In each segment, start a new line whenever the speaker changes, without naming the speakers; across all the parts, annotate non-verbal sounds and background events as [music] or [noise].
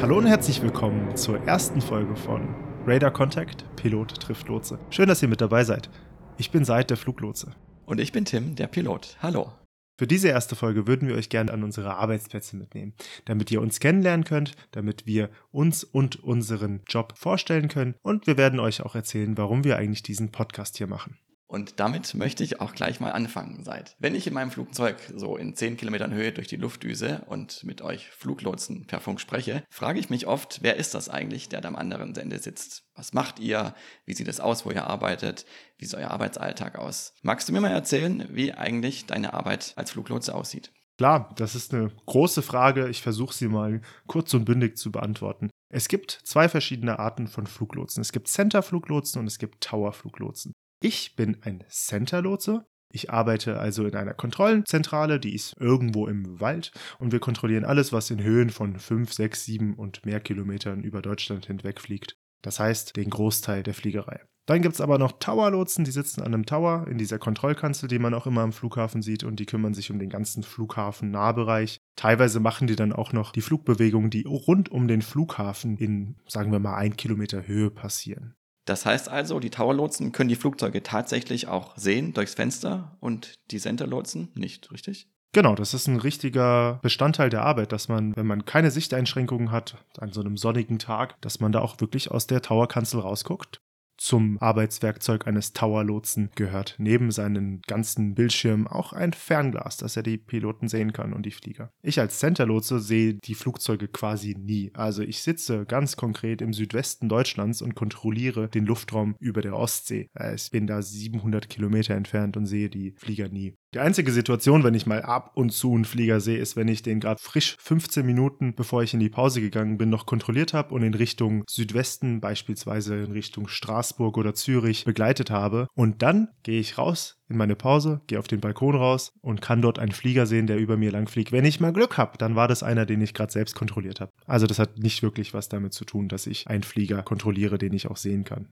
Hallo und herzlich willkommen zur ersten Folge von Radar Contact, Pilot trifft Lotse. Schön, dass ihr mit dabei seid. Ich bin Seid, der Fluglotse.
Und ich bin Tim, der Pilot. Hallo.
Für diese erste Folge würden wir euch gerne an unsere Arbeitsplätze mitnehmen, damit ihr uns kennenlernen könnt, damit wir uns und unseren Job vorstellen können und wir werden euch auch erzählen, warum wir eigentlich diesen Podcast hier machen.
Und damit möchte ich auch gleich mal anfangen. Seit wenn ich in meinem Flugzeug so in 10 Kilometern Höhe durch die Luft düse und mit euch Fluglotsen per Funk spreche, frage ich mich oft, wer ist das eigentlich, der da am anderen Ende sitzt? Was macht ihr? Wie sieht es aus, wo ihr arbeitet? Wie sieht euer Arbeitsalltag aus? Magst du mir mal erzählen, wie eigentlich deine Arbeit als Fluglotse aussieht?
Klar, das ist eine große Frage. Ich versuche sie mal kurz und bündig zu beantworten. Es gibt zwei verschiedene Arten von Fluglotsen. Es gibt Center-Fluglotsen und es gibt Tower-Fluglotsen. Ich bin ein Center-Lotse. Ich arbeite also in einer Kontrollzentrale, die ist irgendwo im Wald und wir kontrollieren alles, was in Höhen von 5, 6, 7 und mehr Kilometern über Deutschland hinweg fliegt. Das heißt, den Großteil der Fliegerei. Dann gibt es aber noch Tower-Lotsen, die sitzen an einem Tower in dieser Kontrollkanzel, die man auch immer am Flughafen sieht und die kümmern sich um den ganzen Flughafen-Nahbereich. Teilweise machen die dann auch noch die Flugbewegungen, die rund um den Flughafen in, sagen wir mal, ein Kilometer Höhe passieren.
Das heißt also, die Tower-Lotsen können die Flugzeuge tatsächlich auch sehen durchs Fenster und die Center-Lotsen nicht, richtig?
Genau, das ist ein richtiger Bestandteil der Arbeit, dass man, wenn man keine Sichteinschränkungen hat, an so einem sonnigen Tag, dass man da auch wirklich aus der Towerkanzel rausguckt zum Arbeitswerkzeug eines Tower-Lotsen gehört neben seinen ganzen Bildschirmen auch ein Fernglas, dass er die Piloten sehen kann und die Flieger. Ich als Center-Lotse sehe die Flugzeuge quasi nie. Also ich sitze ganz konkret im Südwesten Deutschlands und kontrolliere den Luftraum über der Ostsee. Ich bin da 700 Kilometer entfernt und sehe die Flieger nie. Die einzige Situation, wenn ich mal ab und zu einen Flieger sehe, ist, wenn ich den gerade frisch 15 Minuten, bevor ich in die Pause gegangen bin, noch kontrolliert habe und in Richtung Südwesten, beispielsweise in Richtung Straßburg oder Zürich, begleitet habe. Und dann gehe ich raus in meine Pause, gehe auf den Balkon raus und kann dort einen Flieger sehen, der über mir lang fliegt. Wenn ich mal Glück habe, dann war das einer, den ich gerade selbst kontrolliert habe. Also das hat nicht wirklich was damit zu tun, dass ich einen Flieger kontrolliere, den ich auch sehen kann.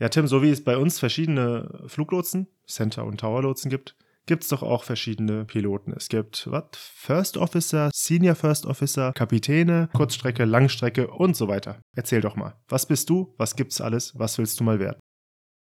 Ja, Tim, so wie es bei uns verschiedene Fluglotsen, Center- und Tower-Lotsen gibt, gibt es doch auch verschiedene Piloten. Es gibt was? First Officer, Senior First Officer, Kapitäne, Kurzstrecke, Langstrecke und so weiter. Erzähl doch mal. Was bist du? Was gibt's alles? Was willst du mal werden?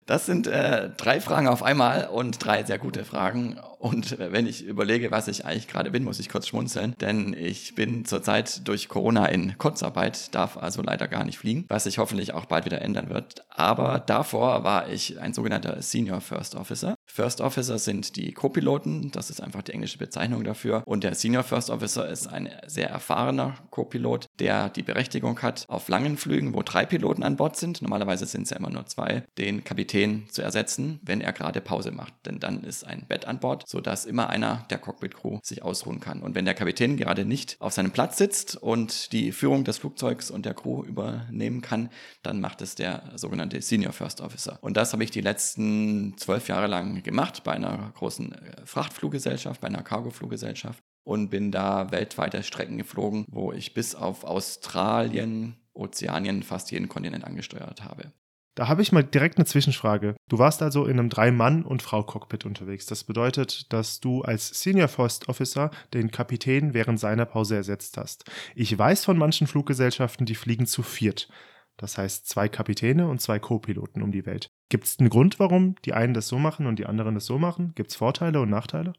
Das sind äh, drei Fragen auf einmal und drei sehr gute Fragen. Und äh, wenn ich überlege, was ich eigentlich gerade bin, muss ich kurz schmunzeln, denn ich bin zurzeit durch Corona in Kurzarbeit, darf also leider gar nicht fliegen, was sich hoffentlich auch bald wieder ändern wird. Aber davor war ich ein sogenannter Senior First Officer. First Officer sind die Co-Piloten, das ist einfach die englische Bezeichnung dafür. Und der Senior First Officer ist ein sehr erfahrener Co-Pilot, der die Berechtigung hat, auf langen Flügen, wo drei Piloten an Bord sind, normalerweise sind es ja immer nur zwei, den Kapitän zu ersetzen, wenn er gerade Pause macht. Denn dann ist ein Bett an Bord, sodass immer einer der Cockpit-Crew sich ausruhen kann. Und wenn der Kapitän gerade nicht auf seinem Platz sitzt und die Führung des Flugzeugs und der Crew übernehmen kann, dann macht es der sogenannte Senior First Officer. Und das habe ich die letzten zwölf Jahre lang gemacht bei einer großen äh, Frachtfluggesellschaft, bei einer Cargofluggesellschaft und bin da weltweite Strecken geflogen, wo ich bis auf Australien, Ozeanien fast jeden Kontinent angesteuert habe.
Da habe ich mal direkt eine Zwischenfrage. Du warst also in einem Drei-Mann- und Frau-Cockpit unterwegs. Das bedeutet, dass du als Senior First Officer den Kapitän während seiner Pause ersetzt hast. Ich weiß von manchen Fluggesellschaften, die fliegen zu viert. Das heißt zwei Kapitäne und zwei Co-Piloten um die Welt. Gibt es einen Grund, warum die einen das so machen und die anderen das so machen? Gibt es Vorteile und Nachteile?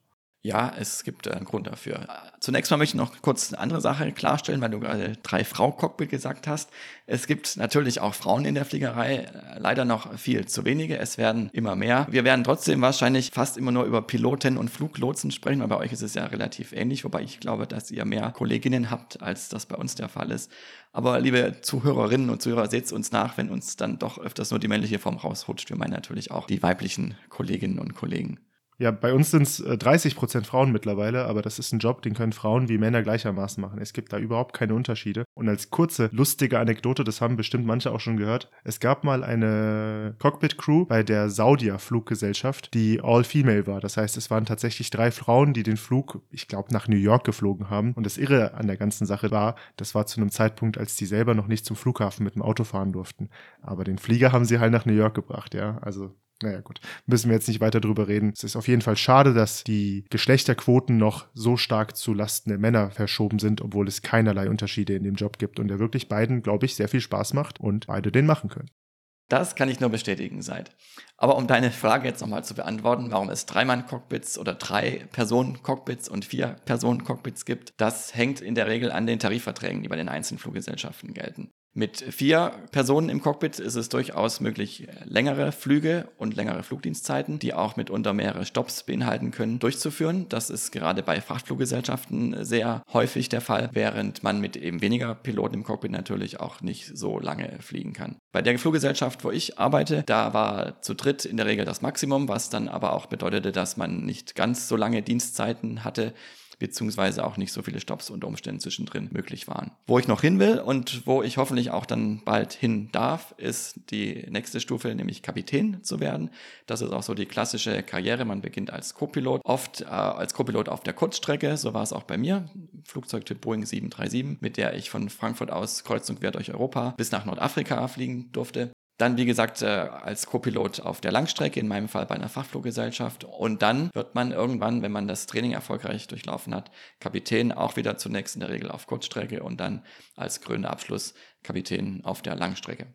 Ja, es gibt einen Grund dafür. Zunächst mal möchte ich noch kurz eine andere Sache klarstellen, weil du gerade drei Frau-Cockpit gesagt hast. Es gibt natürlich auch Frauen in der Fliegerei, leider noch viel zu wenige. Es werden immer mehr. Wir werden trotzdem wahrscheinlich fast immer nur über Piloten und Fluglotsen sprechen, weil bei euch ist es ja relativ ähnlich, wobei ich glaube, dass ihr mehr Kolleginnen habt, als das bei uns der Fall ist. Aber liebe Zuhörerinnen und Zuhörer, seht uns nach, wenn uns dann doch öfters nur die männliche Form rausrutscht. Wir meinen natürlich auch die weiblichen Kolleginnen und Kollegen.
Ja, bei uns sind es 30 Prozent Frauen mittlerweile, aber das ist ein Job, den können Frauen wie Männer gleichermaßen machen. Es gibt da überhaupt keine Unterschiede. Und als kurze, lustige Anekdote, das haben bestimmt manche auch schon gehört, es gab mal eine Cockpit-Crew bei der Saudia Fluggesellschaft, die all-female war. Das heißt, es waren tatsächlich drei Frauen, die den Flug, ich glaube, nach New York geflogen haben. Und das Irre an der ganzen Sache war, das war zu einem Zeitpunkt, als die selber noch nicht zum Flughafen mit dem Auto fahren durften. Aber den Flieger haben sie halt nach New York gebracht, ja. Also naja gut, müssen wir jetzt nicht weiter drüber reden. Es ist auf jeden Fall schade, dass die Geschlechterquoten noch so stark zu Lasten der Männer verschoben sind, obwohl es keinerlei Unterschiede in dem Job gibt und der wirklich beiden, glaube ich, sehr viel Spaß macht und beide den machen können.
Das kann ich nur bestätigen, Seid. Aber um deine Frage jetzt nochmal zu beantworten, warum es Dreimann-Cockpits oder drei Personen-Cockpits und vier Personen-Cockpits gibt, das hängt in der Regel an den Tarifverträgen, die bei den einzelnen Fluggesellschaften gelten. Mit vier Personen im Cockpit ist es durchaus möglich, längere Flüge und längere Flugdienstzeiten, die auch mitunter mehrere Stops beinhalten können, durchzuführen. Das ist gerade bei Frachtfluggesellschaften sehr häufig der Fall, während man mit eben weniger Piloten im Cockpit natürlich auch nicht so lange fliegen kann. Bei der Fluggesellschaft, wo ich arbeite, da war zu dritt in der Regel das Maximum, was dann aber auch bedeutete, dass man nicht ganz so lange Dienstzeiten hatte beziehungsweise auch nicht so viele Stops unter Umständen zwischendrin möglich waren. Wo ich noch hin will und wo ich hoffentlich auch dann bald hin darf, ist die nächste Stufe, nämlich Kapitän zu werden. Das ist auch so die klassische Karriere. Man beginnt als Co-Pilot, oft äh, als Co-Pilot auf der Kurzstrecke. So war es auch bei mir. Flugzeugtyp Boeing 737, mit der ich von Frankfurt aus kreuz und quer durch Europa bis nach Nordafrika fliegen durfte. Dann, wie gesagt, äh, als Co-Pilot auf der Langstrecke, in meinem Fall bei einer Fachfluggesellschaft. Und dann wird man irgendwann, wenn man das Training erfolgreich durchlaufen hat, Kapitän auch wieder zunächst in der Regel auf Kurzstrecke und dann als krönender Abschluss Kapitän auf der Langstrecke.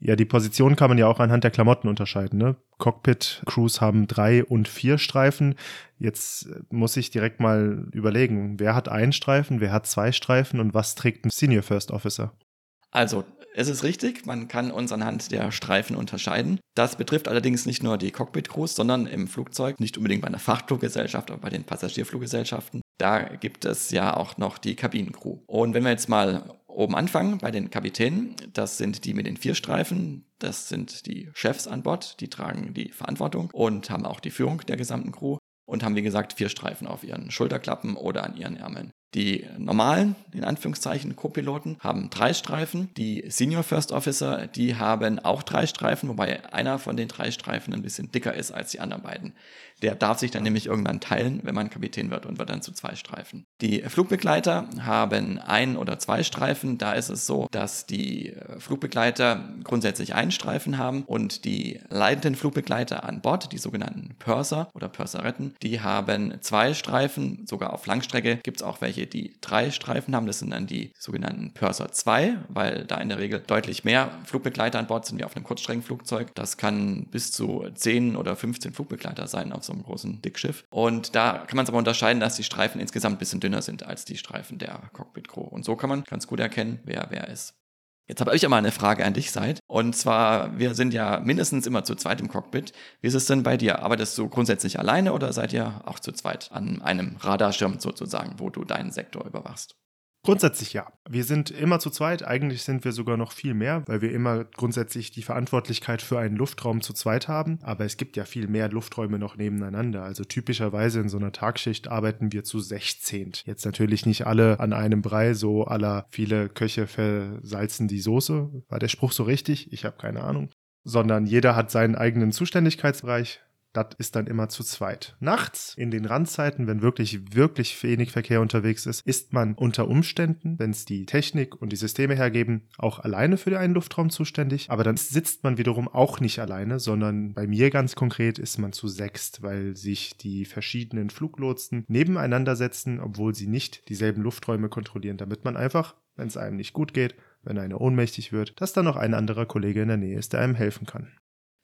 Ja, die Position kann man ja auch anhand der Klamotten unterscheiden. Ne? Cockpit-Crews haben drei und vier Streifen. Jetzt muss ich direkt mal überlegen, wer hat einen Streifen, wer hat zwei Streifen und was trägt ein Senior First Officer?
Also, es ist richtig, man kann uns anhand der Streifen unterscheiden. Das betrifft allerdings nicht nur die Cockpit-Crews, sondern im Flugzeug, nicht unbedingt bei einer Frachtfluggesellschaft, aber bei den Passagierfluggesellschaften. Da gibt es ja auch noch die Kabinencrew. Und wenn wir jetzt mal oben anfangen bei den Kapitänen, das sind die mit den vier Streifen, das sind die Chefs an Bord, die tragen die Verantwortung und haben auch die Führung der gesamten Crew und haben wie gesagt vier Streifen auf ihren Schulterklappen oder an ihren Ärmeln. Die normalen, in Anführungszeichen, Co-Piloten haben drei Streifen. Die Senior First Officer, die haben auch drei Streifen, wobei einer von den drei Streifen ein bisschen dicker ist als die anderen beiden. Der darf sich dann nämlich irgendwann teilen, wenn man Kapitän wird und wird dann zu zwei Streifen. Die Flugbegleiter haben ein oder zwei Streifen. Da ist es so, dass die äh, Flugbegleiter grundsätzlich einen Streifen haben und die leitenden Flugbegleiter an Bord, die sogenannten Purser oder Purseretten, die haben zwei Streifen. Sogar auf Langstrecke gibt es auch welche, die drei Streifen haben. Das sind dann die sogenannten Purser 2, weil da in der Regel deutlich mehr Flugbegleiter an Bord sind wie auf einem Kurzstreckenflugzeug. Das kann bis zu 10 oder 15 Flugbegleiter sein auf so einem großen Dickschiff. Und da kann man es aber unterscheiden, dass die Streifen insgesamt ein bisschen dünner sind als die Streifen der Cockpit-Crew. Und so kann man ganz gut erkennen, wer wer ist. Jetzt habe ich aber eine Frage an dich, Seid. Und zwar, wir sind ja mindestens immer zu zweit im Cockpit. Wie ist es denn bei dir? Arbeitest du grundsätzlich alleine oder seid ihr auch zu zweit an einem Radarschirm sozusagen, wo du deinen Sektor überwachst?
Grundsätzlich ja. Wir sind immer zu zweit. Eigentlich sind wir sogar noch viel mehr, weil wir immer grundsätzlich die Verantwortlichkeit für einen Luftraum zu zweit haben. Aber es gibt ja viel mehr Lufträume noch nebeneinander. Also typischerweise in so einer Tagschicht arbeiten wir zu 16. Jetzt natürlich nicht alle an einem Brei, so aller viele Köche versalzen die Soße. War der Spruch so richtig? Ich habe keine Ahnung. Sondern jeder hat seinen eigenen Zuständigkeitsbereich. Das ist dann immer zu zweit. Nachts, in den Randzeiten, wenn wirklich, wirklich wenig Verkehr unterwegs ist, ist man unter Umständen, wenn es die Technik und die Systeme hergeben, auch alleine für einen Luftraum zuständig. Aber dann sitzt man wiederum auch nicht alleine, sondern bei mir ganz konkret ist man zu sechst, weil sich die verschiedenen Fluglotsen nebeneinander setzen, obwohl sie nicht dieselben Lufträume kontrollieren, damit man einfach, wenn es einem nicht gut geht, wenn einer ohnmächtig wird, dass da noch ein anderer Kollege in der Nähe ist, der einem helfen kann.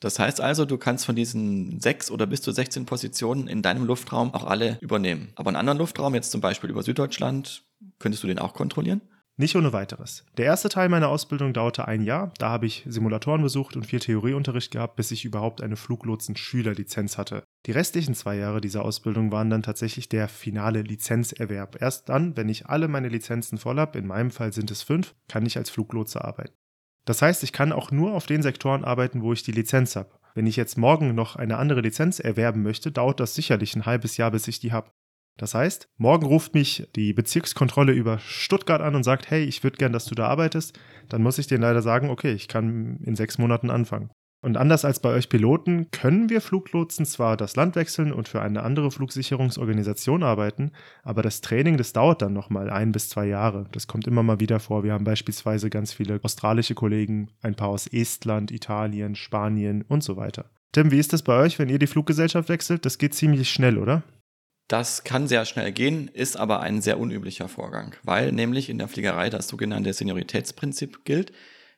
Das heißt also, du kannst von diesen sechs oder bis zu 16 Positionen in deinem Luftraum auch alle übernehmen. Aber einen anderen Luftraum, jetzt zum Beispiel über Süddeutschland, könntest du den auch kontrollieren?
Nicht ohne weiteres. Der erste Teil meiner Ausbildung dauerte ein Jahr. Da habe ich Simulatoren besucht und viel Theorieunterricht gehabt, bis ich überhaupt eine Fluglotsen-Schülerlizenz hatte. Die restlichen zwei Jahre dieser Ausbildung waren dann tatsächlich der finale Lizenzerwerb. Erst dann, wenn ich alle meine Lizenzen voll habe, in meinem Fall sind es fünf, kann ich als Fluglotse arbeiten. Das heißt, ich kann auch nur auf den Sektoren arbeiten, wo ich die Lizenz habe. Wenn ich jetzt morgen noch eine andere Lizenz erwerben möchte, dauert das sicherlich ein halbes Jahr, bis ich die habe. Das heißt, morgen ruft mich die Bezirkskontrolle über Stuttgart an und sagt, hey, ich würde gern, dass du da arbeitest. Dann muss ich denen leider sagen, okay, ich kann in sechs Monaten anfangen. Und anders als bei euch Piloten können wir Fluglotsen zwar das Land wechseln und für eine andere Flugsicherungsorganisation arbeiten, aber das Training, das dauert dann nochmal ein bis zwei Jahre. Das kommt immer mal wieder vor. Wir haben beispielsweise ganz viele australische Kollegen, ein paar aus Estland, Italien, Spanien und so weiter. Tim, wie ist das bei euch, wenn ihr die Fluggesellschaft wechselt? Das geht ziemlich schnell, oder?
Das kann sehr schnell gehen, ist aber ein sehr unüblicher Vorgang, weil nämlich in der Fliegerei das sogenannte Senioritätsprinzip gilt.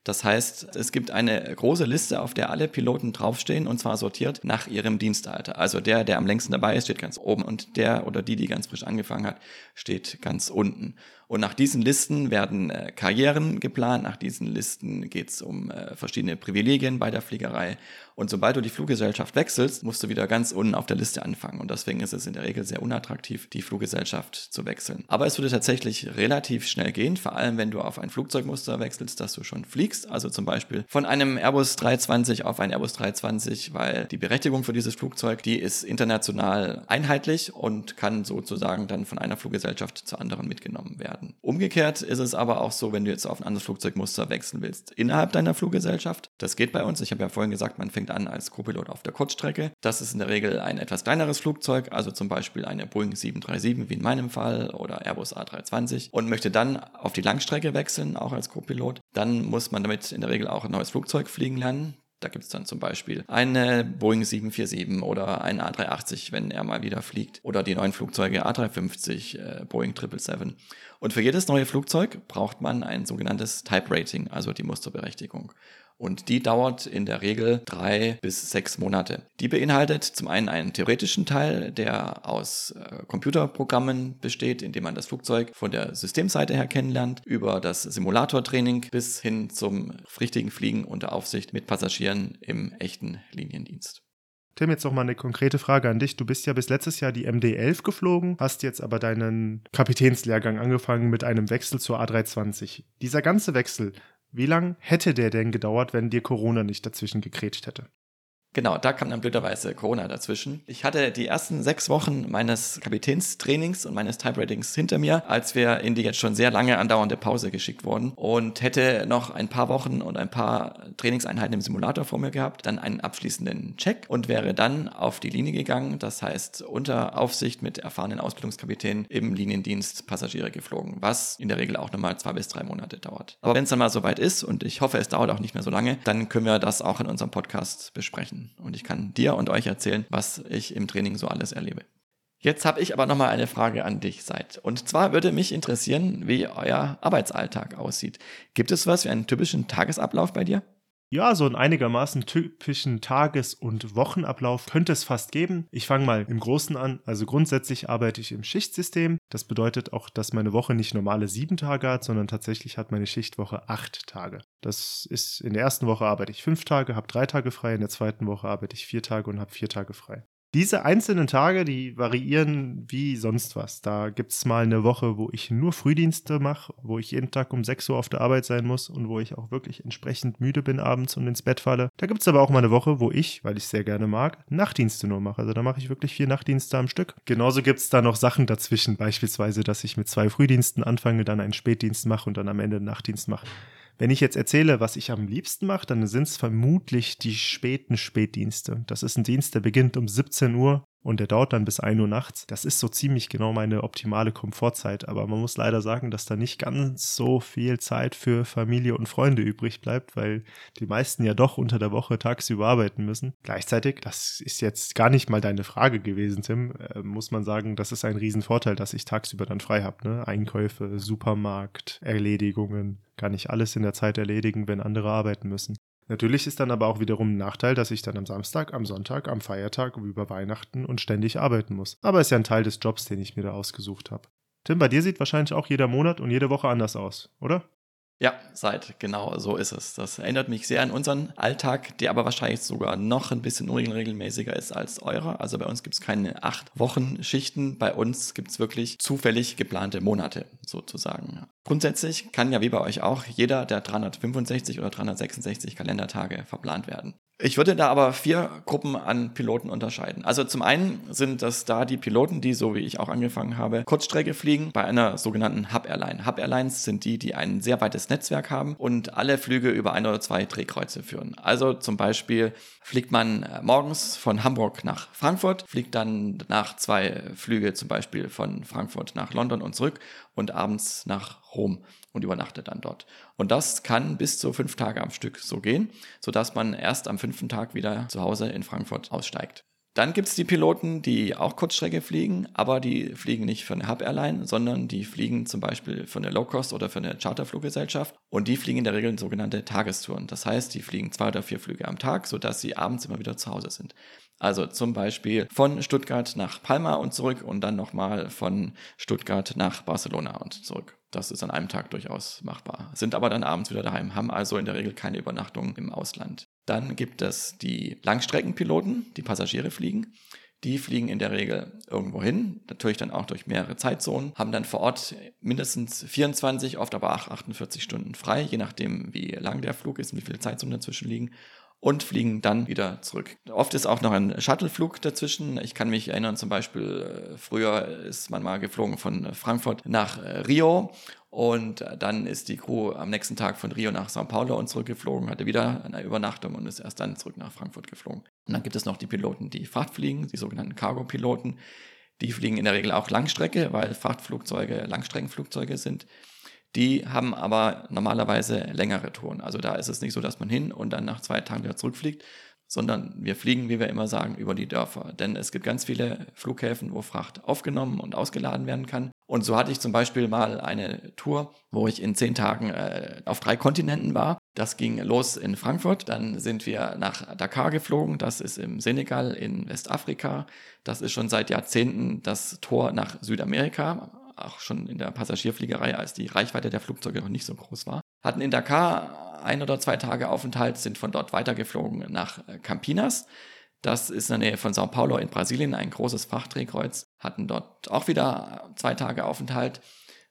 Das heißt, es gibt eine große Liste, auf der alle Piloten draufstehen und zwar sortiert nach ihrem Dienstalter. Also der, der am längsten dabei ist, steht ganz oben und der oder die, die ganz frisch angefangen hat, steht ganz unten. Und nach diesen Listen werden äh, Karrieren geplant, nach diesen Listen geht es um äh, verschiedene Privilegien bei der Fliegerei. Und sobald du die Fluggesellschaft wechselst, musst du wieder ganz unten auf der Liste anfangen. Und deswegen ist es in der Regel sehr unattraktiv, die Fluggesellschaft zu wechseln. Aber es würde tatsächlich relativ schnell gehen, vor allem wenn du auf ein Flugzeugmuster wechselst, das du schon fliegst. Also zum Beispiel von einem Airbus 320 auf ein Airbus 320, weil die Berechtigung für dieses Flugzeug, die ist international einheitlich und kann sozusagen dann von einer Fluggesellschaft zur anderen mitgenommen werden werden. Umgekehrt ist es aber auch so, wenn du jetzt auf ein anderes Flugzeugmuster wechseln willst, innerhalb deiner Fluggesellschaft. Das geht bei uns. Ich habe ja vorhin gesagt, man fängt an als Co-Pilot auf der Kurzstrecke. Das ist in der Regel ein etwas kleineres Flugzeug, also zum Beispiel eine Boeing 737 wie in meinem Fall oder Airbus A320 und möchte dann auf die Langstrecke wechseln, auch als Co-Pilot. Dann muss man damit in der Regel auch ein neues Flugzeug fliegen lernen. Da gibt es dann zum Beispiel eine Boeing 747 oder ein A380, wenn er mal wieder fliegt. Oder die neuen Flugzeuge A350, äh, Boeing 777. Und für jedes neue Flugzeug braucht man ein sogenanntes Type Rating, also die Musterberechtigung. Und die dauert in der Regel drei bis sechs Monate. Die beinhaltet zum einen einen theoretischen Teil, der aus äh, Computerprogrammen besteht, indem man das Flugzeug von der Systemseite her kennenlernt, über das Simulatortraining bis hin zum richtigen Fliegen unter Aufsicht mit Passagieren im echten Liniendienst.
Tim, jetzt noch mal eine konkrete Frage an dich. Du bist ja bis letztes Jahr die MD11 geflogen, hast jetzt aber deinen Kapitänslehrgang angefangen mit einem Wechsel zur A320. Dieser ganze Wechsel, wie lang hätte der denn gedauert, wenn dir Corona nicht dazwischen gekrätscht hätte?
Genau, da kam dann blöderweise Corona dazwischen. Ich hatte die ersten sechs Wochen meines Kapitänstrainings und meines Type-Ratings hinter mir, als wir in die jetzt schon sehr lange andauernde Pause geschickt wurden und hätte noch ein paar Wochen und ein paar Trainingseinheiten im Simulator vor mir gehabt, dann einen abschließenden Check und wäre dann auf die Linie gegangen, das heißt unter Aufsicht mit erfahrenen Ausbildungskapitänen im Liniendienst Passagiere geflogen, was in der Regel auch nochmal zwei bis drei Monate dauert. Aber wenn es dann mal soweit ist und ich hoffe, es dauert auch nicht mehr so lange, dann können wir das auch in unserem Podcast besprechen und ich kann dir und euch erzählen, was ich im Training so alles erlebe. Jetzt habe ich aber nochmal eine Frage an dich, Seid. Und zwar würde mich interessieren, wie euer Arbeitsalltag aussieht. Gibt es was wie einen typischen Tagesablauf bei dir?
Ja, so einen einigermaßen typischen Tages- und Wochenablauf könnte es fast geben. Ich fange mal im Großen an. Also grundsätzlich arbeite ich im Schichtsystem. Das bedeutet auch, dass meine Woche nicht normale sieben Tage hat, sondern tatsächlich hat meine Schichtwoche acht Tage. Das ist in der ersten Woche arbeite ich fünf Tage, habe drei Tage frei, in der zweiten Woche arbeite ich vier Tage und habe vier Tage frei. Diese einzelnen Tage, die variieren wie sonst was. Da gibt es mal eine Woche, wo ich nur Frühdienste mache, wo ich jeden Tag um 6 Uhr auf der Arbeit sein muss und wo ich auch wirklich entsprechend müde bin abends und ins Bett falle. Da gibt es aber auch mal eine Woche, wo ich, weil ich sehr gerne mag, Nachtdienste nur mache. Also da mache ich wirklich vier Nachtdienste am Stück. Genauso gibt es da noch Sachen dazwischen, beispielsweise, dass ich mit zwei Frühdiensten anfange, dann einen Spätdienst mache und dann am Ende einen Nachtdienst mache. Wenn ich jetzt erzähle, was ich am liebsten mache, dann sind es vermutlich die späten Spätdienste. Das ist ein Dienst, der beginnt um 17 Uhr und der dauert dann bis 1 Uhr nachts. Das ist so ziemlich genau meine optimale Komfortzeit, aber man muss leider sagen, dass da nicht ganz so viel Zeit für Familie und Freunde übrig bleibt, weil die meisten ja doch unter der Woche tagsüber arbeiten müssen. Gleichzeitig, das ist jetzt gar nicht mal deine Frage gewesen, Tim, äh, muss man sagen, das ist ein Riesenvorteil, dass ich tagsüber dann frei habe. Ne? Einkäufe, Supermarkt, Erledigungen, kann ich alles in der Zeit erledigen, wenn andere arbeiten müssen. Natürlich ist dann aber auch wiederum ein Nachteil, dass ich dann am Samstag, am Sonntag, am Feiertag, über Weihnachten und ständig arbeiten muss. Aber ist ja ein Teil des Jobs, den ich mir da ausgesucht habe. Tim, bei dir sieht wahrscheinlich auch jeder Monat und jede Woche anders aus, oder?
Ja, seid, genau so ist es. Das erinnert mich sehr an unseren Alltag, der aber wahrscheinlich sogar noch ein bisschen unregelmäßiger ist als eurer. Also bei uns gibt es keine acht Wochen Schichten, bei uns gibt es wirklich zufällig geplante Monate sozusagen. Grundsätzlich kann ja wie bei euch auch jeder der 365 oder 366 Kalendertage verplant werden. Ich würde da aber vier Gruppen an Piloten unterscheiden. Also zum einen sind das da die Piloten, die, so wie ich auch angefangen habe, Kurzstrecke fliegen bei einer sogenannten Hub Airline. Hub Airlines sind die, die ein sehr weites Netzwerk haben und alle Flüge über ein oder zwei Drehkreuze führen. Also zum Beispiel fliegt man äh, morgens von Hamburg nach Frankfurt, fliegt dann nach zwei Flüge zum Beispiel von Frankfurt nach London und zurück und abends nach Rom und übernachtet dann dort. Und das kann bis zu fünf Tage am Stück so gehen, sodass man erst am fünften Tag wieder zu Hause in Frankfurt aussteigt. Dann gibt es die Piloten, die auch Kurzstrecke fliegen, aber die fliegen nicht für eine Hub Airline, sondern die fliegen zum Beispiel für eine Low Cost oder für eine Charterfluggesellschaft und die fliegen in der Regel sogenannte Tagestouren. Das heißt, die fliegen zwei oder vier Flüge am Tag, sodass sie abends immer wieder zu Hause sind. Also zum Beispiel von Stuttgart nach Palma und zurück und dann nochmal von Stuttgart nach Barcelona und zurück. Das ist an einem Tag durchaus machbar. Sind aber dann abends wieder daheim, haben also in der Regel keine Übernachtung im Ausland. Dann gibt es die Langstreckenpiloten, die Passagiere fliegen. Die fliegen in der Regel irgendwo hin, natürlich dann auch durch mehrere Zeitzonen, haben dann vor Ort mindestens 24, oft aber auch 48 Stunden frei, je nachdem, wie lang der Flug ist und wie viele Zeitzonen dazwischen liegen und fliegen dann wieder zurück. Oft ist auch noch ein Shuttleflug dazwischen. Ich kann mich erinnern, zum Beispiel äh, früher ist man mal geflogen von Frankfurt nach äh, Rio und dann ist die Crew am nächsten Tag von Rio nach Sao Paulo und zurückgeflogen, hatte wieder eine Übernachtung und ist erst dann zurück nach Frankfurt geflogen. Und dann gibt es noch die Piloten, die Fracht fliegen, die sogenannten Cargo-Piloten. Die fliegen in der Regel auch Langstrecke, weil Frachtflugzeuge Langstreckenflugzeuge sind. Die haben aber normalerweise längere Touren. Also da ist es nicht so, dass man hin und dann nach zwei Tagen wieder zurückfliegt, sondern wir fliegen, wie wir immer sagen, über die Dörfer. Denn es gibt ganz viele Flughäfen, wo Fracht aufgenommen und ausgeladen werden kann. Und so hatte ich zum Beispiel mal eine Tour, wo ich in zehn Tagen äh, auf drei Kontinenten war. Das ging los in Frankfurt, dann sind wir nach Dakar geflogen, das ist im Senegal in Westafrika. Das ist schon seit Jahrzehnten das Tor nach Südamerika, auch schon in der Passagierfliegerei, als die Reichweite der Flugzeuge noch nicht so groß war. Hatten in Dakar ein oder zwei Tage Aufenthalt, sind von dort weitergeflogen nach äh, Campinas. Das ist in der Nähe von Sao Paulo in Brasilien, ein großes Frachtdrehkreuz. Hatten dort auch wieder zwei Tage Aufenthalt.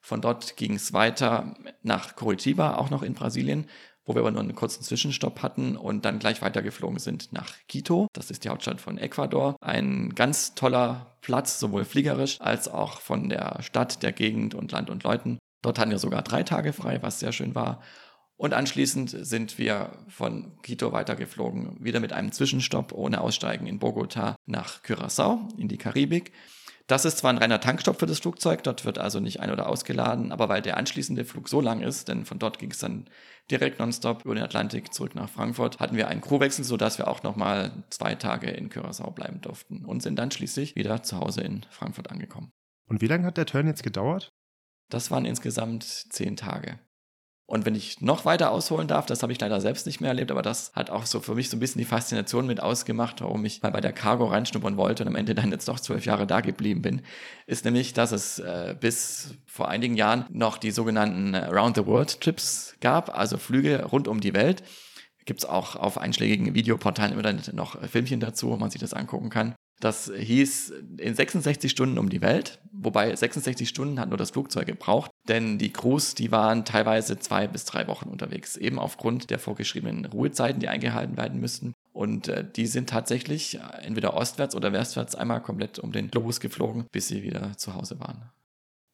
Von dort ging es weiter nach Curitiba, auch noch in Brasilien wo wir aber nur einen kurzen Zwischenstopp hatten und dann gleich weitergeflogen sind nach Quito. Das ist die Hauptstadt von Ecuador. Ein ganz toller Platz, sowohl fliegerisch als auch von der Stadt, der Gegend und Land und Leuten. Dort hatten wir sogar drei Tage frei, was sehr schön war. Und anschließend sind wir von Quito weitergeflogen, wieder mit einem Zwischenstopp ohne Aussteigen in Bogota nach Curaçao in die Karibik. Das ist zwar ein reiner Tankstopp für das Flugzeug, dort wird also nicht ein- oder ausgeladen, aber weil der anschließende Flug so lang ist, denn von dort ging es dann direkt nonstop über den Atlantik zurück nach Frankfurt, hatten wir einen Crewwechsel, sodass wir auch nochmal zwei Tage in Curaçao bleiben durften und sind dann schließlich wieder zu Hause in Frankfurt angekommen.
Und wie lange hat der Turn jetzt gedauert?
Das waren insgesamt zehn Tage. Und wenn ich noch weiter ausholen darf, das habe ich leider selbst nicht mehr erlebt, aber das hat auch so für mich so ein bisschen die Faszination mit ausgemacht, warum ich mal bei der Cargo reinschnuppern wollte und am Ende dann jetzt doch zwölf Jahre da geblieben bin, ist nämlich, dass es äh, bis vor einigen Jahren noch die sogenannten Round the World Trips gab, also Flüge rund um die Welt. Gibt es auch auf einschlägigen Videoportalen im Internet noch Filmchen dazu, wo man sich das angucken kann. Das hieß in 66 Stunden um die Welt, wobei 66 Stunden hat nur das Flugzeug gebraucht, denn die Crews, die waren teilweise zwei bis drei Wochen unterwegs, eben aufgrund der vorgeschriebenen Ruhezeiten, die eingehalten werden müssten. Und äh, die sind tatsächlich entweder ostwärts oder westwärts einmal komplett um den Globus geflogen, bis sie wieder zu Hause waren.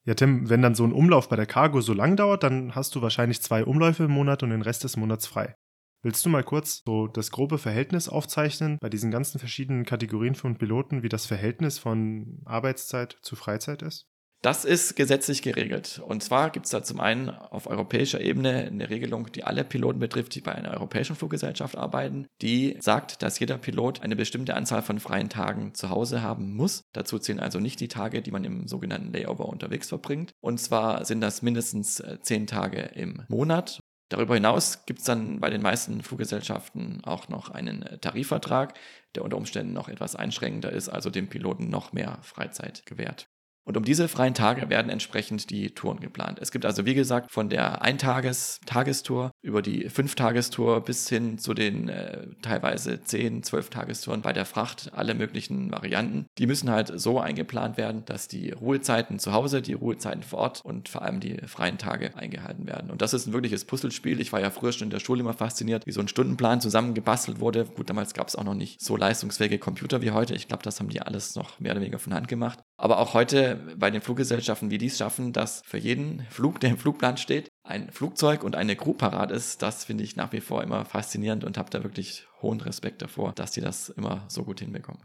Ja, Tim, wenn dann so ein Umlauf bei der Cargo so lang dauert, dann hast du wahrscheinlich zwei Umläufe im Monat und den Rest des Monats frei. Willst du mal kurz so das grobe Verhältnis aufzeichnen bei diesen ganzen verschiedenen Kategorien von Piloten, wie das Verhältnis von Arbeitszeit zu Freizeit ist?
Das ist gesetzlich geregelt. Und zwar gibt es da zum einen auf europäischer Ebene eine Regelung, die alle Piloten betrifft, die bei einer europäischen Fluggesellschaft arbeiten, die sagt, dass jeder Pilot eine bestimmte Anzahl von freien Tagen zu Hause haben muss. Dazu zählen also nicht die Tage, die man im sogenannten Layover unterwegs verbringt. Und zwar sind das mindestens äh, zehn Tage im Monat. Darüber hinaus gibt es dann bei den meisten Fluggesellschaften auch noch einen äh, Tarifvertrag, der unter Umständen noch etwas einschränkender ist, also dem Piloten noch mehr Freizeit gewährt. Und um diese freien Tage werden entsprechend die Touren geplant. Es gibt also, wie gesagt, von der Eintages-Tagestour über die Fünf-Tagestour bis hin zu den äh, teilweise zehn, zwölf Tagestouren bei der Fracht, alle möglichen Varianten. Die müssen halt so eingeplant werden, dass die Ruhezeiten zu Hause, die Ruhezeiten vor Ort und vor allem die freien Tage eingehalten werden. Und das ist ein wirkliches Puzzlespiel. Ich war ja früher schon in der Schule immer fasziniert, wie so ein Stundenplan zusammengebastelt wurde. Gut, damals gab es auch noch nicht so leistungsfähige Computer wie heute. Ich glaube, das haben die alles noch mehr oder weniger von Hand gemacht. Aber auch heute bei den Fluggesellschaften, wie die es schaffen, dass für jeden Flug, der im Flugplan steht, ein Flugzeug und eine Crew parat ist, das finde ich nach wie vor immer faszinierend und habe da wirklich hohen Respekt davor, dass die das immer so gut hinbekommen.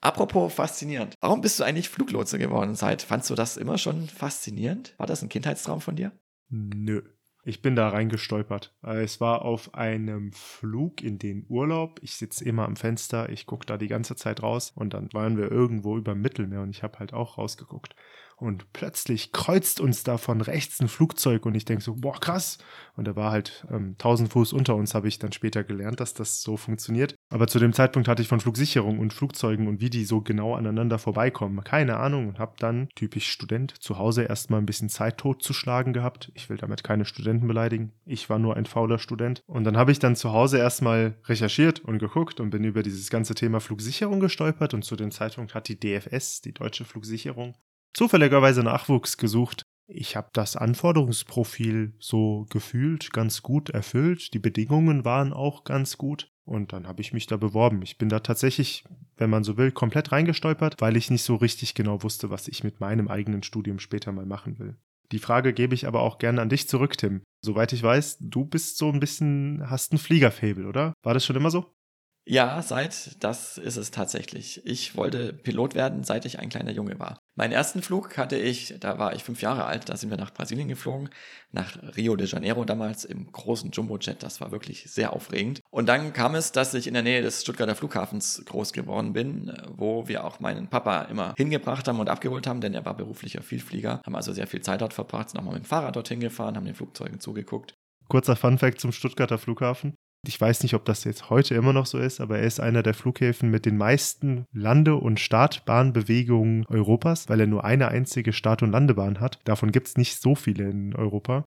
Apropos faszinierend. Warum bist du eigentlich Fluglotse geworden seit? Fandst du das immer schon faszinierend? War das ein Kindheitstraum von dir?
Nö. Ich bin da reingestolpert. Äh, es war auf einem Flug in den Urlaub. Ich sitze immer am Fenster, ich gucke da die ganze Zeit raus und dann waren wir irgendwo über Mittelmeer und ich habe halt auch rausgeguckt. Und plötzlich kreuzt uns da von rechts ein Flugzeug und ich denke so, boah, krass. Und er war halt ähm, 1000 Fuß unter uns, habe ich dann später gelernt, dass das so funktioniert. Aber zu dem Zeitpunkt hatte ich von Flugsicherung und Flugzeugen und wie die so genau aneinander vorbeikommen, keine Ahnung und habe dann, typisch Student, zu Hause erstmal ein bisschen Zeit totzuschlagen gehabt. Ich will damit keine Studenten beleidigen. Ich war nur ein fauler Student. Und dann habe ich dann zu Hause erstmal recherchiert und geguckt und bin über dieses ganze Thema Flugsicherung gestolpert und zu dem Zeitpunkt hat die DFS, die deutsche Flugsicherung, zufälligerweise Nachwuchs gesucht. Ich habe das Anforderungsprofil so gefühlt ganz gut erfüllt. Die Bedingungen waren auch ganz gut. Und dann habe ich mich da beworben. Ich bin da tatsächlich, wenn man so will, komplett reingestolpert, weil ich nicht so richtig genau wusste, was ich mit meinem eigenen Studium später mal machen will. Die Frage gebe ich aber auch gerne an dich zurück, Tim. Soweit ich weiß, du bist so ein bisschen, hast ein Fliegerfabel, oder? War das schon immer so?
Ja, seit, das ist es tatsächlich. Ich wollte Pilot werden, seit ich ein kleiner Junge war. Meinen ersten Flug hatte ich, da war ich fünf Jahre alt, da sind wir nach Brasilien geflogen, nach Rio de Janeiro damals im großen Jumbojet. Das war wirklich sehr aufregend. Und dann kam es, dass ich in der Nähe des Stuttgarter Flughafens groß geworden bin, wo wir auch meinen Papa immer hingebracht haben und abgeholt haben, denn er war beruflicher Vielflieger, haben also sehr viel Zeit dort verbracht, sind auch mal mit dem Fahrrad dorthin gefahren, haben den Flugzeugen zugeguckt.
Kurzer Funfact zum Stuttgarter Flughafen. Ich weiß nicht, ob das jetzt heute immer noch so ist, aber er ist einer der Flughäfen mit den meisten Lande- und Startbahnbewegungen Europas, weil er nur eine einzige Start- und Landebahn hat. Davon gibt es nicht so viele in Europa.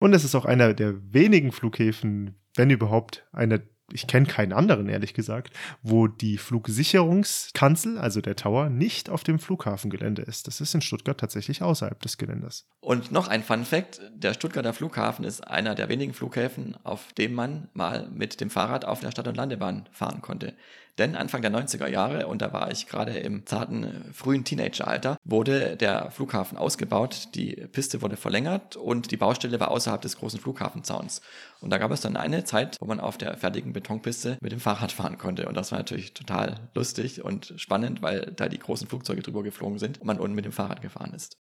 Und es ist auch einer der wenigen Flughäfen, wenn überhaupt, einer ich kenne keinen anderen, ehrlich gesagt, wo die Flugsicherungskanzel, also der Tower, nicht auf dem Flughafengelände ist. Das ist in Stuttgart tatsächlich außerhalb des Geländes.
Und noch ein Fun Fact: Der Stuttgarter Flughafen ist einer der wenigen Flughäfen, auf dem man mal mit dem Fahrrad auf der Stadt- und Landebahn fahren konnte. Denn Anfang der 90er Jahre, und da war ich gerade im zarten, äh, frühen Teenageralter, wurde der Flughafen ausgebaut, die Piste wurde verlängert und die Baustelle war außerhalb des großen Flughafenzauns. Und da gab es dann eine Zeit, wo man auf der fertigen Betonpiste mit dem Fahrrad fahren konnte. Und das war natürlich total lustig und spannend, weil da die großen Flugzeuge drüber geflogen sind und man unten mit dem Fahrrad gefahren ist.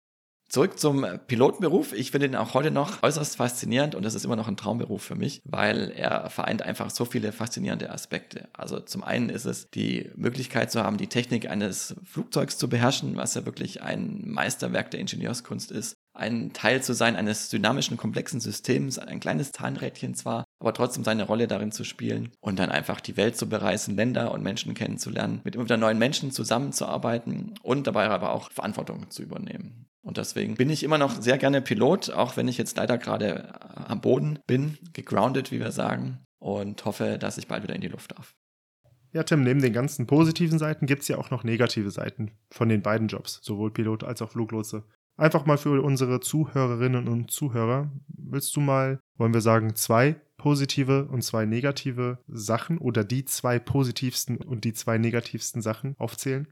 Zurück zum Pilotenberuf. Ich finde ihn auch heute noch äußerst faszinierend und das ist immer noch ein Traumberuf für mich, weil er vereint einfach so viele faszinierende Aspekte. Also zum einen ist es die Möglichkeit zu haben, die Technik eines Flugzeugs zu beherrschen, was ja wirklich ein Meisterwerk der Ingenieurskunst ist. Ein Teil zu sein eines dynamischen, komplexen Systems, ein kleines Zahnrädchen zwar, aber trotzdem seine Rolle darin zu spielen und dann einfach die Welt zu bereisen, Länder und Menschen kennenzulernen, mit immer wieder neuen Menschen zusammenzuarbeiten und dabei aber auch Verantwortung zu übernehmen. Und deswegen bin ich immer noch sehr gerne Pilot, auch wenn ich jetzt leider gerade äh, am Boden bin, gegroundet, wie wir sagen, und hoffe, dass ich bald wieder in die Luft darf.
Ja, Tim, neben den ganzen positiven Seiten gibt es ja auch noch negative Seiten von den beiden Jobs, sowohl Pilot als auch Fluglotse. Einfach mal für unsere Zuhörerinnen und Zuhörer, willst du mal, wollen wir sagen, zwei positive und zwei negative Sachen oder die zwei positivsten und die zwei negativsten Sachen aufzählen?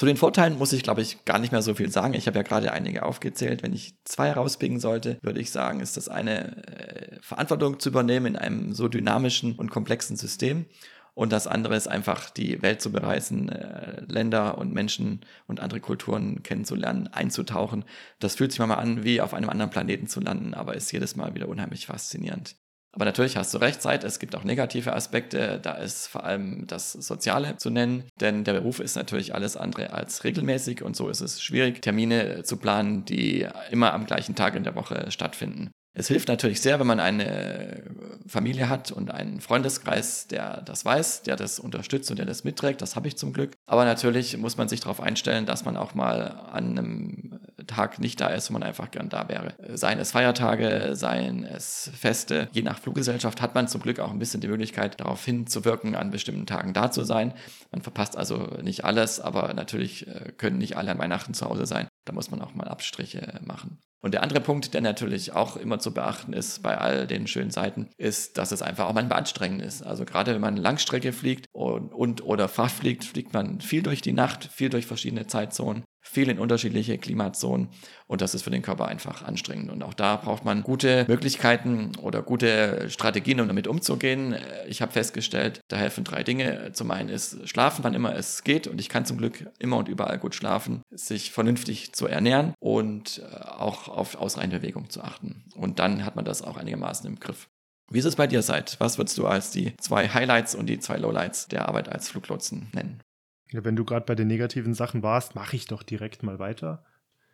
Zu den Vorteilen muss ich, glaube ich, gar nicht mehr so viel sagen. Ich habe ja gerade einige aufgezählt. Wenn ich zwei rauspicken sollte, würde ich sagen, ist das eine äh, Verantwortung zu übernehmen in einem so dynamischen und komplexen System. Und das andere ist einfach, die Welt zu bereisen, äh, Länder und Menschen und andere Kulturen kennenzulernen, einzutauchen. Das fühlt sich manchmal an, wie auf einem anderen Planeten zu landen, aber ist jedes Mal wieder unheimlich faszinierend. Aber natürlich hast du recht, Zeit. Es gibt auch negative Aspekte. Da ist vor allem das Soziale zu nennen, denn der Beruf ist natürlich alles andere als regelmäßig und so ist es schwierig, Termine zu planen, die immer am gleichen Tag in der Woche stattfinden. Es hilft natürlich sehr, wenn man eine Familie hat und einen Freundeskreis, der das weiß, der das unterstützt und der das mitträgt. Das habe ich zum Glück. Aber natürlich muss man sich darauf einstellen, dass man auch mal an einem Tag nicht da ist, wo man einfach gern da wäre. Seien es Feiertage, seien es Feste. Je nach Fluggesellschaft hat man zum Glück auch ein bisschen die Möglichkeit, darauf hinzuwirken, an bestimmten Tagen da zu sein. Man verpasst also nicht alles, aber natürlich äh, können nicht alle an Weihnachten zu Hause sein. Da muss man auch mal Abstriche machen. Und der andere Punkt, der natürlich auch immer zu beachten ist bei all den schönen Seiten, ist, dass es einfach auch manchmal anstrengend ist. Also gerade wenn man Langstrecke fliegt und, und oder Fracht fliegt, fliegt man viel durch die Nacht, viel durch verschiedene Zeitzonen, viel in unterschiedliche Klimazonen und das ist für den Körper einfach anstrengend. Und auch da braucht man gute Möglichkeiten oder gute Strategien, um damit umzugehen. Ich habe festgestellt, da helfen drei Dinge. Zum einen ist Schlafen, wann immer es geht und ich kann zum Glück immer und überall gut schlafen, sich vernünftig zu ernähren und äh, auch auf ausreichende Bewegung zu achten. Und dann hat man das auch einigermaßen im Griff. Wie ist es bei dir, Seid? Was würdest du als die zwei Highlights und die zwei Lowlights der Arbeit als Fluglotsen nennen?
Ja, wenn du gerade bei den negativen Sachen warst, mache ich doch direkt mal weiter.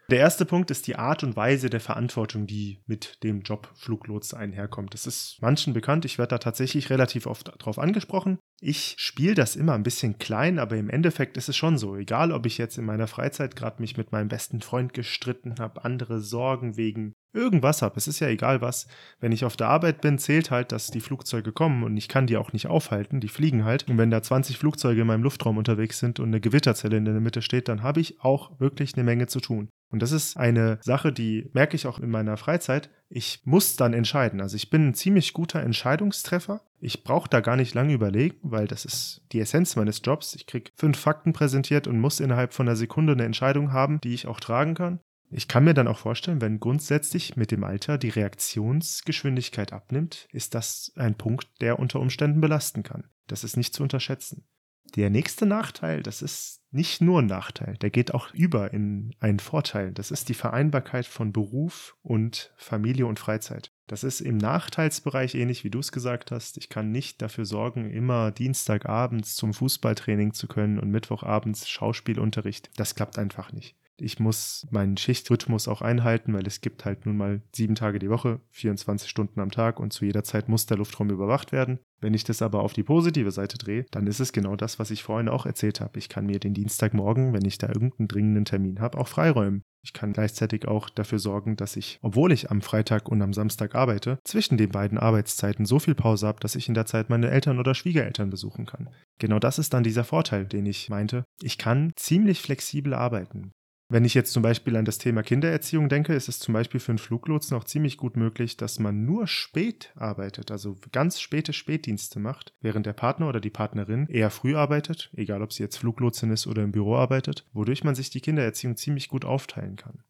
Der erste Punkt ist die Art und Weise der Verantwortung, die mit dem Job Fluglots einherkommt. Das ist manchen bekannt. Ich werde da tatsächlich relativ oft drauf angesprochen. Ich spiele das immer ein bisschen klein, aber im Endeffekt ist es schon so. Egal, ob ich jetzt in meiner Freizeit gerade mich mit meinem besten Freund gestritten habe, andere Sorgen wegen irgendwas habe. Es ist ja egal was. Wenn ich auf der Arbeit bin, zählt halt, dass die Flugzeuge kommen und ich kann die auch nicht aufhalten. Die fliegen halt. Und wenn da 20 Flugzeuge in meinem Luftraum unterwegs sind und eine Gewitterzelle in der Mitte steht, dann habe ich auch wirklich eine Menge zu tun. Und das ist eine Sache, die merke ich auch in meiner Freizeit. Ich muss dann entscheiden. Also ich bin ein ziemlich guter Entscheidungstreffer. Ich brauche da gar nicht lange überlegen, weil das ist die Essenz meines Jobs. Ich kriege fünf Fakten präsentiert und muss innerhalb von einer Sekunde eine Entscheidung haben, die ich auch tragen kann. Ich kann mir dann auch vorstellen, wenn grundsätzlich mit dem Alter die Reaktionsgeschwindigkeit abnimmt, ist das ein Punkt, der unter Umständen belasten kann. Das ist nicht zu unterschätzen. Der nächste Nachteil, das ist nicht nur ein Nachteil, der geht auch über in einen Vorteil. Das ist die Vereinbarkeit von Beruf und Familie und Freizeit. Das ist im Nachteilsbereich ähnlich wie du es gesagt hast. Ich kann nicht dafür sorgen, immer Dienstagabends zum Fußballtraining zu können und Mittwochabends Schauspielunterricht. Das klappt einfach nicht. Ich muss meinen Schichtrhythmus auch einhalten, weil es gibt halt nun mal sieben Tage die Woche, 24 Stunden am Tag und zu jeder Zeit muss der Luftraum überwacht werden. Wenn ich das aber auf die positive Seite drehe, dann ist es genau das, was ich vorhin auch erzählt habe. Ich kann mir den Dienstagmorgen, wenn ich da irgendeinen dringenden Termin habe, auch freiräumen. Ich kann gleichzeitig auch dafür sorgen, dass ich, obwohl ich am Freitag und am Samstag arbeite, zwischen den beiden Arbeitszeiten so viel Pause habe, dass ich in der Zeit meine Eltern oder Schwiegereltern besuchen kann. Genau das ist dann dieser Vorteil, den ich meinte. Ich kann ziemlich flexibel arbeiten. Wenn ich jetzt zum Beispiel an das Thema Kindererziehung denke, ist es zum Beispiel für einen Fluglotsen auch ziemlich gut möglich, dass man nur spät arbeitet, also ganz späte Spätdienste macht, während der Partner oder die Partnerin eher früh arbeitet, egal ob sie jetzt Fluglotsin ist oder im Büro arbeitet, wodurch man sich die Kindererziehung ziemlich gut aufteilen kann.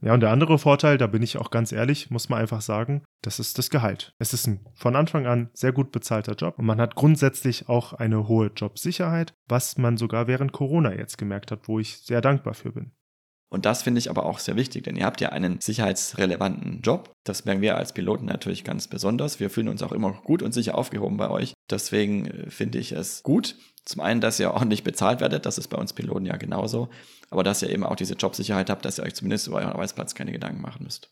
Ja, und der andere Vorteil, da bin ich auch ganz ehrlich, muss man einfach sagen, das ist das Gehalt. Es ist ein von Anfang an sehr gut bezahlter Job und man hat grundsätzlich auch eine hohe Jobsicherheit, was man sogar während Corona jetzt gemerkt hat, wo ich sehr dankbar für bin.
Und das finde ich aber auch sehr wichtig, denn ihr habt ja einen sicherheitsrelevanten Job. Das merken wir als Piloten natürlich ganz besonders. Wir fühlen uns auch immer gut und sicher aufgehoben bei euch. Deswegen äh, finde ich es gut. Zum einen, dass ihr [laughs] ordentlich bezahlt werdet, das ist bei uns Piloten ja genauso. Aber dass ihr eben auch diese Jobsicherheit habt, dass ihr euch zumindest über euren Arbeitsplatz keine Gedanken machen müsst.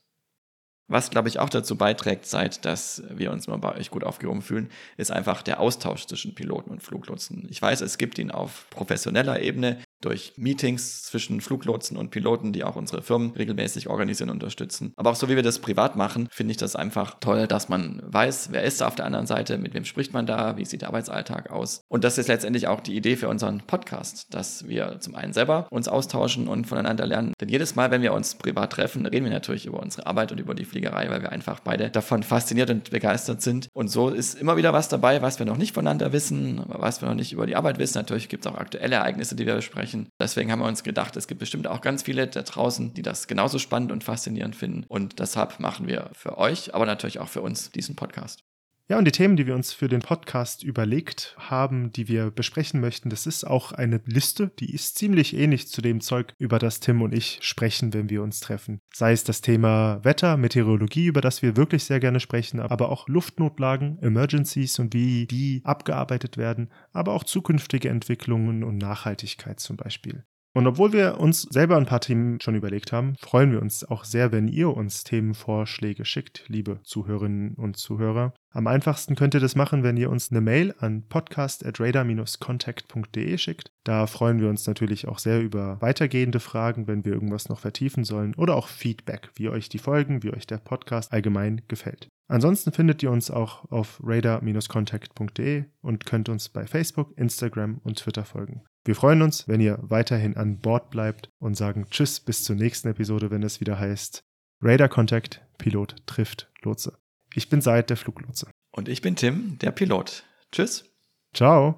Was, glaube ich, auch dazu beiträgt, seit dass wir uns immer bei euch gut aufgehoben fühlen, ist einfach der Austausch zwischen Piloten und Fluglotsen. Ich weiß, es gibt ihn auf professioneller Ebene durch Meetings zwischen Fluglotsen und Piloten, die auch unsere Firmen regelmäßig organisieren und unterstützen. Aber auch so wie wir das privat machen, finde ich das einfach toll, dass man weiß, wer ist da auf der anderen Seite, mit wem spricht man da, wie sieht der Arbeitsalltag aus. Und das ist letztendlich auch die Idee für unseren Podcast, dass wir zum einen selber uns austauschen und voneinander lernen. Denn jedes Mal, wenn wir uns privat treffen, reden wir natürlich über unsere Arbeit und über die Fliegerei, weil wir einfach beide davon fasziniert und begeistert sind. Und so ist immer wieder was dabei, was wir noch nicht voneinander wissen, was wir noch nicht über die Arbeit wissen. Natürlich gibt es auch aktuelle Ereignisse, die wir besprechen sprechen. Deswegen haben wir uns gedacht, es gibt bestimmt auch ganz viele da draußen, die das genauso spannend und faszinierend finden. Und deshalb machen wir für euch, aber natürlich auch für uns diesen Podcast.
Ja, und die Themen, die wir uns für den Podcast überlegt haben, die wir besprechen möchten, das ist auch eine Liste, die ist ziemlich ähnlich zu dem Zeug, über das Tim und ich sprechen, wenn wir uns treffen. Sei es das Thema Wetter, Meteorologie, über das wir wirklich sehr gerne sprechen, aber auch Luftnotlagen, Emergencies und wie die abgearbeitet werden, aber auch zukünftige Entwicklungen und Nachhaltigkeit zum Beispiel. Und obwohl wir uns selber ein paar Themen schon überlegt haben, freuen wir uns auch sehr, wenn ihr uns Themenvorschläge schickt, liebe Zuhörerinnen und Zuhörer. Am einfachsten könnt ihr das machen, wenn ihr uns eine Mail an podcast.radar-contact.de schickt. Da freuen wir uns natürlich auch sehr über weitergehende Fragen, wenn wir irgendwas noch vertiefen sollen oder auch Feedback, wie euch die Folgen, wie euch der Podcast allgemein gefällt. Ansonsten findet ihr uns auch auf radar-contact.de und könnt uns bei Facebook, Instagram und Twitter folgen. Wir freuen uns, wenn ihr weiterhin an Bord bleibt und sagen Tschüss bis zur nächsten Episode, wenn es wieder heißt Radar Contact, Pilot trifft Lotse. Ich bin Seid, der Fluglotse.
Und ich bin Tim, der Pilot. Tschüss.
Ciao.